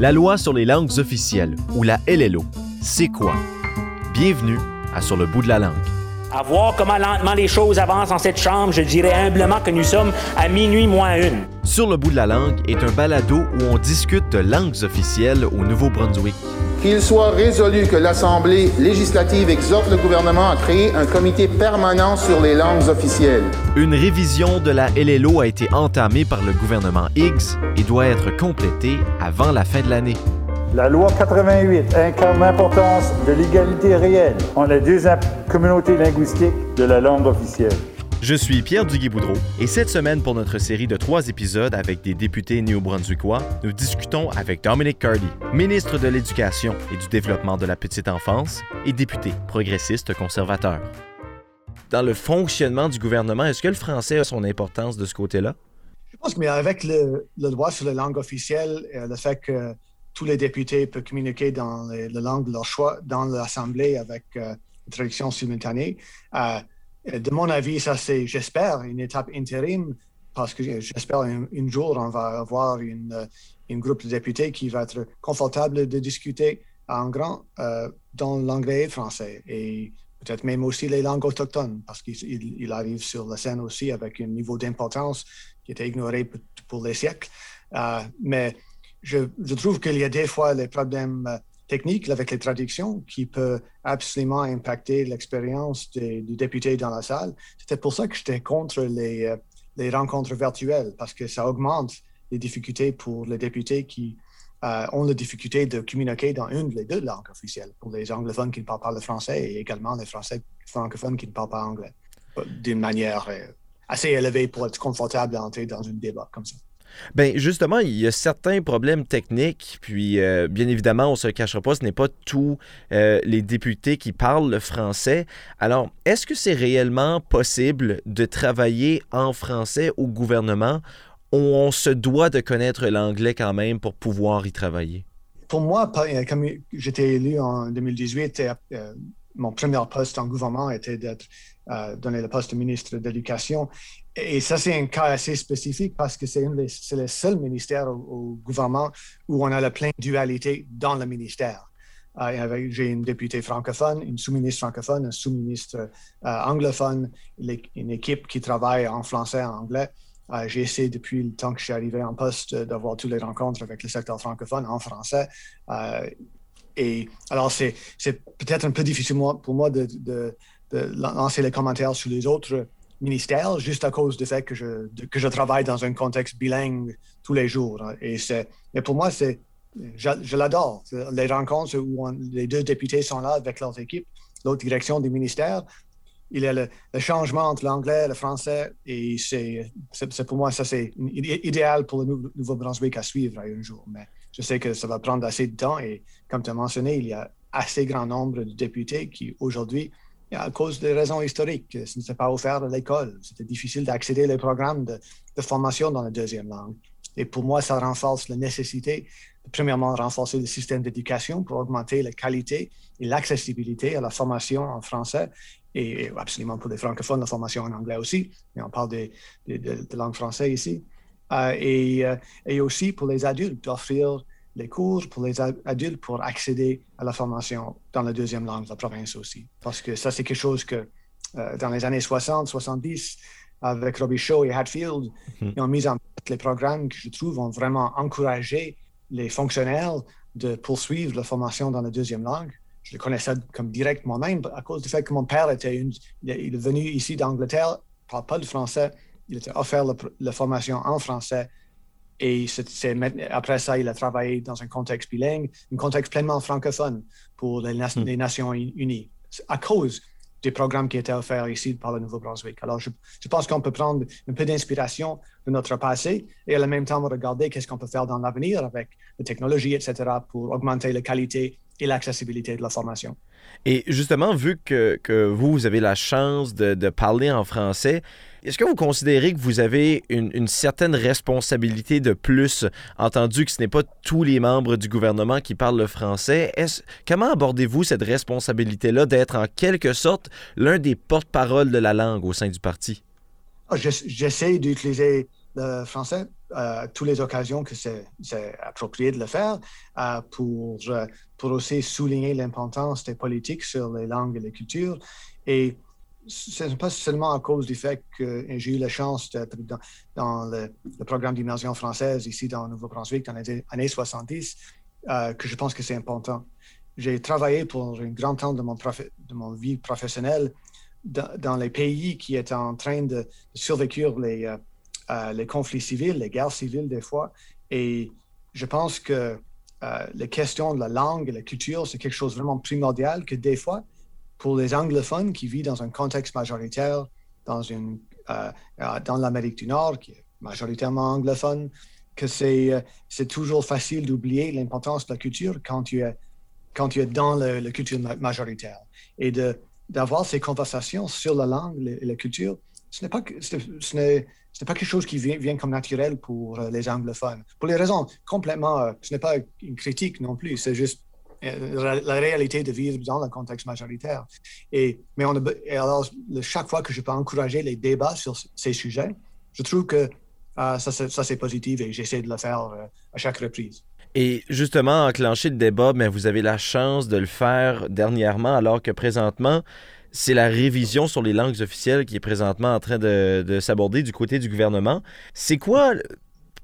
La loi sur les langues officielles, ou la LLO, c'est quoi? Bienvenue à Sur le bout de la langue. À voir comment lentement les choses avancent en cette chambre, je dirais humblement que nous sommes à minuit moins une. Sur le bout de la langue est un balado où on discute de langues officielles au Nouveau-Brunswick. Qu'il soit résolu que l'Assemblée législative exhorte le gouvernement à créer un comité permanent sur les langues officielles. Une révision de la LLO a été entamée par le gouvernement Higgs et doit être complétée avant la fin de l'année. La loi 88 incarne l'importance de l'égalité réelle entre les deux communautés linguistiques de la langue officielle. Je suis Pierre Duguay-Boudreau et cette semaine, pour notre série de trois épisodes avec des députés néo-brunswickois, nous discutons avec Dominic Cardy, ministre de l'Éducation et du Développement de la petite enfance et député progressiste conservateur. Dans le fonctionnement du gouvernement, est-ce que le français a son importance de ce côté-là? Je pense que avec le, droit sur la langue officielle, et le fait que tous les députés peuvent communiquer dans la langue de leur choix dans l'Assemblée avec euh, une traduction simultanée, euh, euh, de mon avis, ça c'est, j'espère, une étape intérim parce que j'espère un, jour on va avoir une, euh, une, groupe de députés qui va être confortable de discuter en grand euh, dans l'anglais et le français et peut-être même aussi les langues autochtones parce qu'il arrive sur la scène aussi avec un niveau d'importance qui était ignoré pour les siècles. mais je, je trouve qu'il y a des fois les problèmes technique avec les traductions qui peut absolument impacter l'expérience du député dans la salle. C'était pour ça que j'étais contre les, euh, rencontres virtuelles, parce que ça augmente les difficultés pour les députés qui euh, ont la difficulté de communiquer dans une des deux langues officielles, pour les anglophones qui ne parlent pas le français et également les français francophones qui ne parlent pas anglais, d'une manière euh, assez élevée pour être confortable d'entrer dans un débat comme ça. Bien, justement, il y a certains problèmes techniques, puis euh, bien évidemment, on se cachera pas, ce n'est pas tous euh, les députés qui parlent le français. Alors, est-ce que c'est réellement possible de travailler en français au gouvernement? Ou on se doit de connaître l'anglais quand même pour pouvoir y travailler? Pour moi, euh, comme j'étais élu en 2018, mon premier poste en gouvernement était d'être donné le poste de ministre de l'Éducation. Et ça, c'est un cas assez spécifique parce que c'est le seul ministère au, gouvernement où on a la pleine dualité dans le ministère. Euh, j'ai une députée francophone, une sous-ministre francophone, un sous-ministre euh, anglophone, une équipe qui travaille en français et en anglais. Euh, j'ai essayé depuis le temps que je suis arrivé en poste d'avoir toutes les rencontres avec le secteur francophone en français. et alors, c'est peut-être un peu difficile pour moi de, de, de lancer les commentaires sur les autres ministère juste à cause du fait que je, que je travaille dans un contexte bilingue tous les jours. Et, c'est, et pour moi, c'est, je, l'adore. Les rencontres où les deux députés sont là avec leurs équipes, l'autre direction du ministère, il y a le, changement entre l'anglais et le français. Et c'est, c'est, pour moi, ça, c'est idéal pour le Nouveau-Brunswick à suivre un jour. Mais je sais que ça va prendre assez de temps. Et comme tu as mentionné, il y a assez grand nombre de députés qui, aujourd'hui, à cause des raisons historiques. Ce n'était pas offert à l'école. C'était difficile d'accéder aux programmes de, formation dans la deuxième langue. Et pour moi, ça renforce la nécessité de, premièrement, renforcer le système d'éducation pour augmenter la qualité et l'accessibilité à la formation en français et, absolument pour les francophones, la formation en anglais aussi. Mais on parle de, langue française ici. Euh, euh, et aussi pour les adultes, d'offrir les cours pour les adultes pour accéder à la formation dans la deuxième langue de la province aussi. Parce que ça, c'est quelque chose que euh, dans les années 60, 70, avec Robbie Shaw et Hatfield, mhm. ils ont mis en place les programmes que je trouve ont vraiment encouragé les fonctionnaires de poursuivre la formation dans la deuxième langue. Je le connaissais comme direct moi-même à cause du fait que mon père était une, il est venu ici d'Angleterre, ne parle pas le français, il était offert la formation en français et après ça, il a travaillé dans un contexte bilingue, un contexte pleinement francophone pour les, hmm. Nations Unies, à cause des programmes qui étaient offerts ici par le Nouveau-Brunswick. Alors, je, pense qu'on peut prendre un peu d'inspiration de notre passé et en même temps regarder qu'est-ce qu'on peut faire dans l'avenir avec la technologie, etc., pour augmenter la qualité et l'accessibilité de la formation. Et justement, vu que, que vous, vous avez la chance de, de parler en français, est-ce que vous considérez que vous avez une, certaine responsabilité de plus, entendu que ce n'est pas tous les membres du gouvernement qui parlent le français? comment abordez-vous cette responsabilité-là d'être en quelque sorte l'un des porte-parole de la langue au sein du parti? Ah, j'essaie d'utiliser le français euh, toutes les occasions que c'est approprié de le faire euh, pour, pour aussi souligner l'importance des politiques sur les langues et les cultures. Et ce n'est pas seulement à cause du fait que j'ai eu la chance d'être dans, le, programme d'immersion française ici dans Nouveau-Brunswick dans les années 70 que je pense que c'est important. J'ai travaillé pour un grand temps de mon, de mon vie professionnelle dans, les pays qui étaient en train de, survécure les, euh, euh, les conflits civils, les guerres civiles des fois. Et je pense que euh, les questions de la langue et la culture, c'est quelque chose vraiment primordial que des fois, pour les anglophones qui vivent dans un contexte majoritaire, dans, une, dans l'Amérique du Nord, qui est majoritairement anglophone, que c'est, c'est toujours facile d'oublier l'importance de la culture quand tu es, quand tu es dans la culture majoritaire. Et de, d'avoir ces conversations sur la langue et la culture, ce n'est pas, ce n'est, pas quelque chose qui vient, comme naturel pour euh, les anglophones. Pour les raisons complètement, euh, ce n'est pas une critique non plus, c'est juste euh, la réalité de vivre dans le contexte majoritaire. Et, mais on alors, chaque fois que je peux encourager les débats sur ces sujets, je trouve que ça, c'est positif et j'essaie de le faire à chaque reprise. Et justement, enclencher le débat, mais vous avez la chance de le faire dernièrement, alors que présentement, c'est la révision sur les langues officielles qui est présentement en train de, s'aborder du côté du gouvernement. C'est quoi,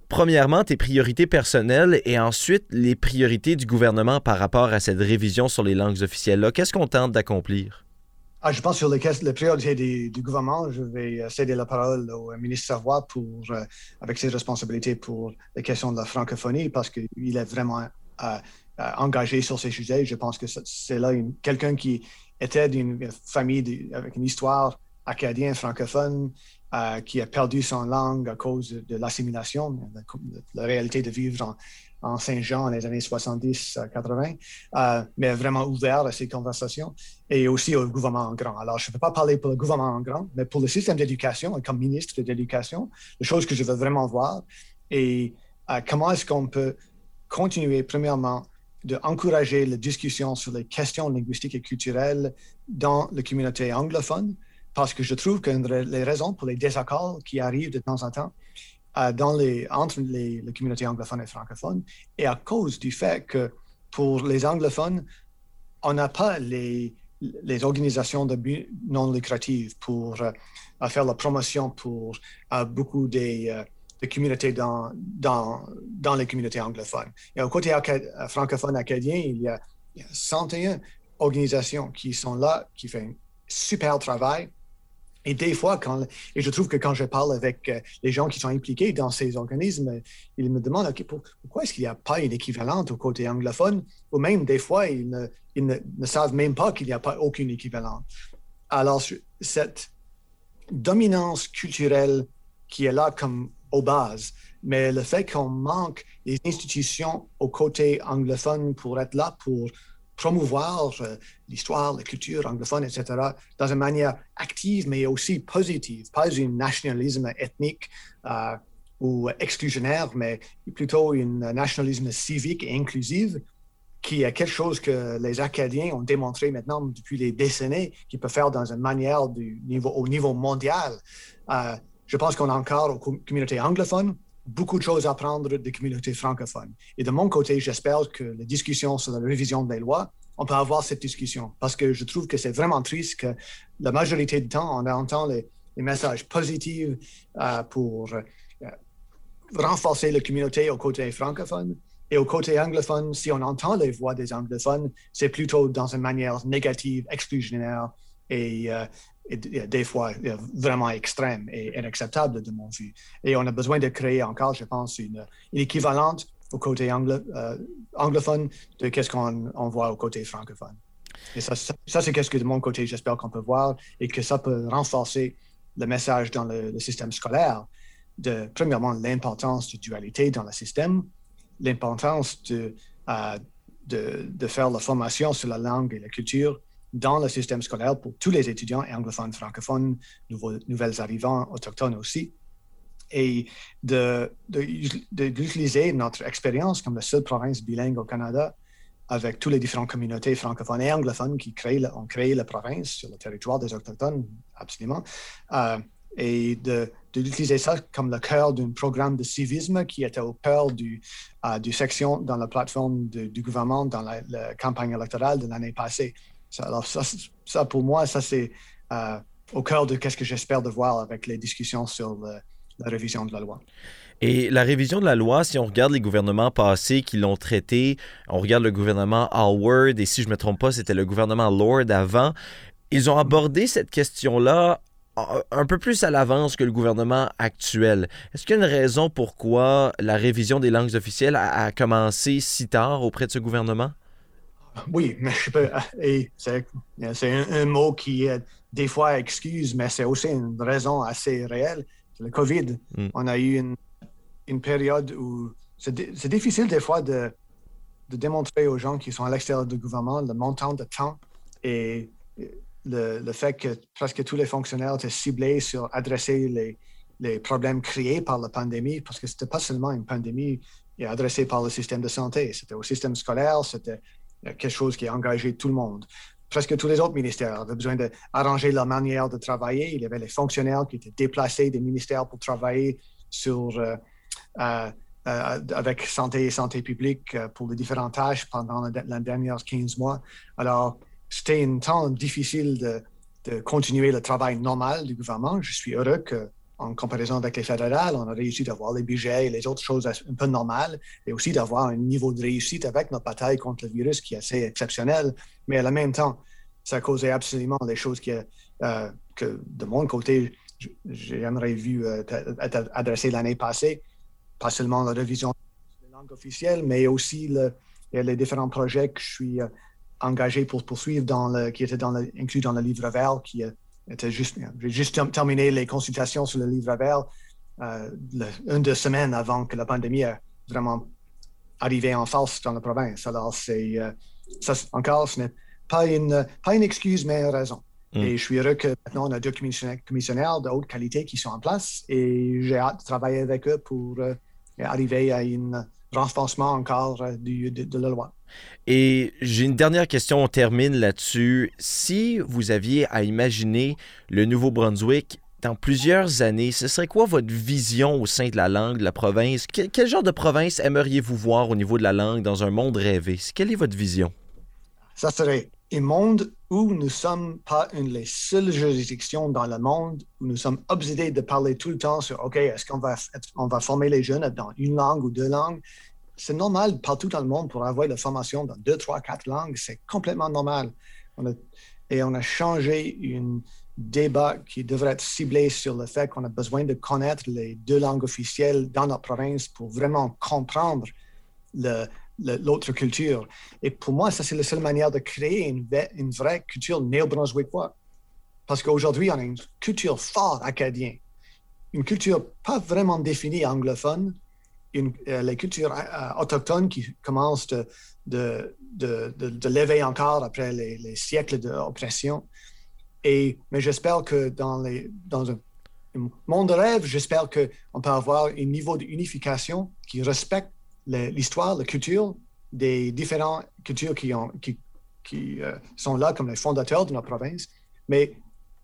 premièrement, tes priorités personnelles et ensuite les priorités du gouvernement par rapport à cette révision sur les langues officielles-là? Qu'est-ce qu'on tente d'accomplir? Ah, je pense sur les, priorités du, gouvernement, je vais euh, céder la parole au ministre Savoie pour, euh, avec ses responsabilités pour les questions de la francophonie parce qu'il est vraiment euh, engagé sur ces sujets. Je pense que c'est là quelqu'un qui était d'une famille avec une histoire acadienne francophone qui a perdu son langue à cause de, l'assimilation, la, réalité de vivre en, Saint-Jean dans les années 70-80, euh, mais vraiment ouvert à ces conversations et aussi au gouvernement en grand. Alors, je ne peux pas parler pour le gouvernement en grand, mais pour le système d'éducation, comme ministre de l'Éducation, les choses que je veux vraiment voir et euh, comment est-ce qu'on peut continuer, premièrement, d'encourager la discussion sur les questions linguistiques et culturelles dans la communauté anglophone, parce que je trouve que les raisons pour les désaccords qui arrivent de temps en temps, euh, entre les, communautés anglophones et francophones, et à cause du fait que pour les anglophones, on n'a pas les, organisations de non lucratives pour euh, faire la promotion pour euh, beaucoup des, communautés dans, dans, dans, les communautés anglophones. Et au côté francophone acadien, il y, a, il y a 101 organisations qui sont là, qui font un super travail et des fois, quand, et je trouve que quand je parle avec euh, les gens qui sont impliqués dans ces organismes, ils me demandent pourquoi est-ce qu'il n'y a pas une équivalente au côté anglophone, ou même des fois, ils ne, ils ne, savent même pas qu'il n'y a pas aucune équivalente. Alors, cette dominance culturelle qui est là comme aux bases, mais le fait qu'on manque des institutions au côté anglophone pour être là pour promouvoir euh, l'histoire, la culture anglophone, etc., dans une manière active, mais aussi positive, pas un nationalisme ethnique euh, ou exclusionnaire, mais plutôt un nationalisme civique et inclusif, qui est quelque chose que les Acadiens ont démontré maintenant depuis des décennies, qu'ils peuvent faire dans une manière au niveau mondial. Euh, je pense qu'on a encore aux communautés anglophones beaucoup de choses à apprendre des communautés francophones. Et de mon côté, j'espère que la discussion sur la révision des lois, on peut avoir cette discussion parce que je trouve que c'est vraiment triste que la majorité du temps, on entend les, messages positifs euh, pour euh, renforcer la communauté au côté francophone. Et au côté anglophone, si on entend les voix des anglophones, c'est plutôt dans une manière négative, exclusionnaire et, euh, des fois vraiment extrême et inacceptable de mon vue. Et on a besoin de créer encore, je pense, une, équivalente au côté euh, anglophone de qu'est-ce qu'on voit au côté francophone. Et ça, ça, c'est qu'est-ce que de mon côté, j'espère qu'on peut voir et que ça peut renforcer le message dans le, système scolaire de, premièrement, l'importance de dualité dans le système, l'importance de, euh, de, de, faire la formation sur la langue et la culture dans le système scolaire pour tous les étudiants anglophones, francophones, nouveaux, nouvelles arrivants, autochtones aussi, et de, d'utiliser notre expérience comme la seule province bilingue au Canada avec toutes les différentes communautés francophones et anglophones qui ont créé la province sur le territoire des Autochtones, absolument, euh, et de, d'utiliser ça comme le cœur d'un programme de civisme qui était au cœur du, du section dans la plateforme du gouvernement dans la, campagne électorale de l'année passée. Alors ça, ça, pour moi, ça c'est au cœur de ce que j'espère de voir avec les discussions sur la révision de la loi. Et la révision de la loi, si on regarde les gouvernements passés qui l'ont traité, on regarde le gouvernement Howard, et si je ne me trompe pas, c'était le gouvernement Lord avant, ils ont abordé cette question-là un peu plus à l'avance que le gouvernement actuel. Est-ce qu'il y a une raison pourquoi la révision des langues officielles a, commencé si tard auprès de ce gouvernement? Oui, mais je peux. C'est un, mot qui, des fois, excuse, mais c'est aussi une raison assez réelle. Le COVID. Mm. On a eu une une période où c'est difficile des fois de, de, démontrer aux gens qui sont à l'extérieur du gouvernement le montant de temps et le, le, fait que presque tous les fonctionnaires étaient ciblés sur adresser les, les problèmes créés par la pandémie, parce que ce n'était pas seulement une pandémie adressée par le système de santé, c'était au système scolaire, c'était quelque chose qui a engagé tout le monde. Presque tous les autres ministères avaient besoin d'arranger leur manière de travailler. Il y avait les fonctionnaires qui étaient déplacés des ministères pour travailler sur euh, euh, euh, avec santé et santé publique euh, pour les différentes tâches pendant les derniers 15 mois. Alors, c'était un temps difficile de, continuer le travail normal du gouvernement. Je suis heureux qu'en comparaison avec les fédérales, on a réussi d'avoir les budgets et les autres choses un peu normales et aussi d'avoir un niveau de réussite avec notre bataille contre le virus qui est assez exceptionnel. Mais la même temps, ça a causé absolument les choses que de mon côté, j'aimerais vu être adressées l'année passée pas seulement la révision des langues officielles, mais aussi les différents projets que je suis euh, engagé pour poursuivre, dans le, qui étaient inclus dans le livre vert, euh, était juste, j'ai juste terminé les consultations sur le livre vert euh, une deux semaines avant que la pandémie ait vraiment arrivé en face dans la province. Alors, c'est, ça, encore, ce n'est pas une, pas une excuse, mais une raison. Mm. Et je suis heureux que maintenant, on a deux commissionnaires de haute qualité qui sont en place et j'ai hâte de travailler avec eux pour euh, arriver à un renforcement encore euh, du, de, la loi. Et j'ai une dernière question, on termine là-dessus. Si vous aviez à imaginer le Nouveau-Brunswick dans plusieurs années, ce serait quoi votre vision au sein de la langue, de la province? quel genre de province aimeriez-vous voir au niveau de la langue dans un monde rêvé? Quelle est votre vision? Ça serait un monde où nous ne sommes pas une des seules juridictions dans le monde, où nous sommes obsédés de parler tout le temps sur, OK, est-ce qu'on va, on va former les jeunes dans une langue ou deux langues? C'est normal partout dans le monde pour avoir la formation dans deux, trois, quatre langues. C'est complètement normal. et on a changé un débat qui devrait être ciblé sur le fait qu'on a besoin de connaître les deux langues officielles dans notre province pour vraiment comprendre le, l'autre culture. Et pour moi, ça, c'est la seule manière de créer une, vraie culture néo-brunswickoise. Parce qu'aujourd'hui, on a une culture forte acadienne, une culture pas vraiment définie anglophone, une, euh, les cultures euh, autochtones qui commencent de, de, de, de, lever encore après les, siècles d'oppression. Mais j'espère que dans, les, dans un, un monde de rêve, j'espère qu'on peut avoir un niveau d'unification qui respecte l'histoire, la culture des différentes cultures qui, euh, sont là comme les fondateurs de notre province, mais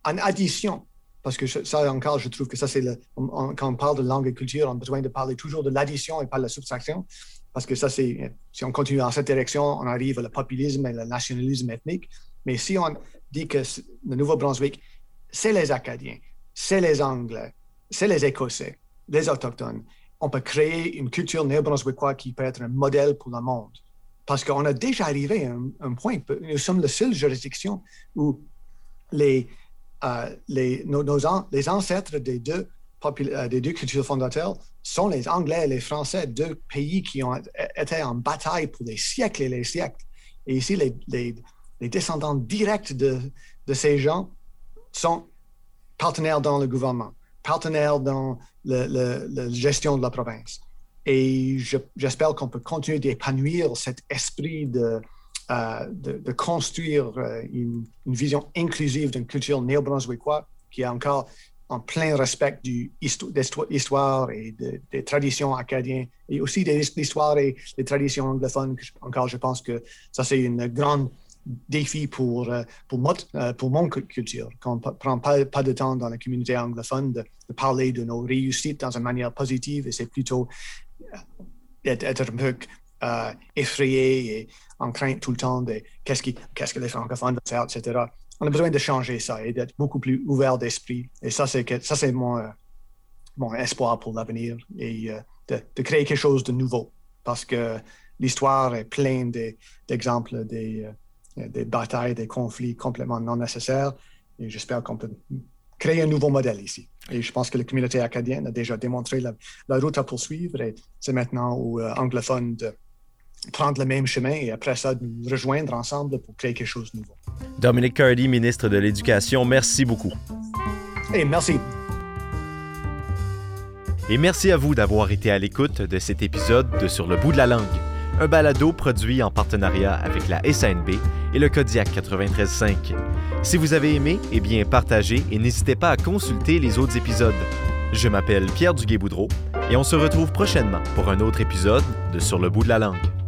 en addition, parce que ça encore, je trouve que ça, c'est quand on parle de langue et culture, on a besoin de parler toujours de l'addition et pas de la subtraction, parce que ça, c'est, si on continue dans cette direction, on arrive au populisme et le nationalisme ethnique. Mais si on dit que le Nouveau-Brunswick, c'est les Acadiens, c'est les Anglais, c'est les Écossais, les Autochtones, on peut créer une culture néo-brunswickoise qui peut être un modèle pour le monde. Parce qu'on a déjà arrivé à un, point, nous sommes la seule juridiction où les, euh, les, nos, les ancêtres des deux, euh, des deux cultures fondateurs sont les Anglais et les Français, deux pays qui ont été en bataille pour des siècles et des siècles. Et ici, les, les, les descendants directs de, de ces gens sont partenaires dans le gouvernement partenaire dans la gestion de la province. Et j'espère qu'on peut continuer d'épanouir cet esprit de, euh, construire euh, une, vision inclusive d'une culture néo-brunswickoise qui est encore en plein respect de l'histoire et des traditions acadiennes et aussi de l'histoire et des traditions anglophones. Encore, je pense que ça, c'est une grande défi pour, pour, pour mon culture, qu'on ne prend pas, pas de temps dans la communauté anglophone de, parler de nos réussites dans une manière positive et c'est plutôt être, un peu effrayé et en crainte tout le temps de qu'est-ce, qu'est-ce que les francophones vont faire, etc. On a besoin de changer ça et d'être beaucoup plus ouvert d'esprit. Et ça, c'est, ça, c'est mon, mon espoir pour l'avenir et de, créer quelque chose de nouveau. Parce que l'histoire est pleine d'exemples euh, des batailles, des conflits complètement non nécessaires. Et j'espère qu'on peut créer un nouveau modèle ici. Et je pense que la communauté acadienne a déjà démontré la, route à poursuivre et c'est maintenant aux euh, anglophones de prendre le même chemin et après ça de nous rejoindre ensemble pour créer quelque chose de nouveau. Dominique Cardy, ministre de l'Éducation, merci beaucoup. Et merci. Et merci à vous d'avoir été à l'écoute de cet épisode de Sur le bout de la langue, un balado produit en partenariat avec la SNB et le Kodiak 93.5. Si vous avez aimé, eh bien partagez et n'hésitez pas à consulter les autres épisodes. Je m'appelle Pierre Duguay-Boudreau et on se retrouve prochainement pour un autre épisode de Sur le bout de la langue.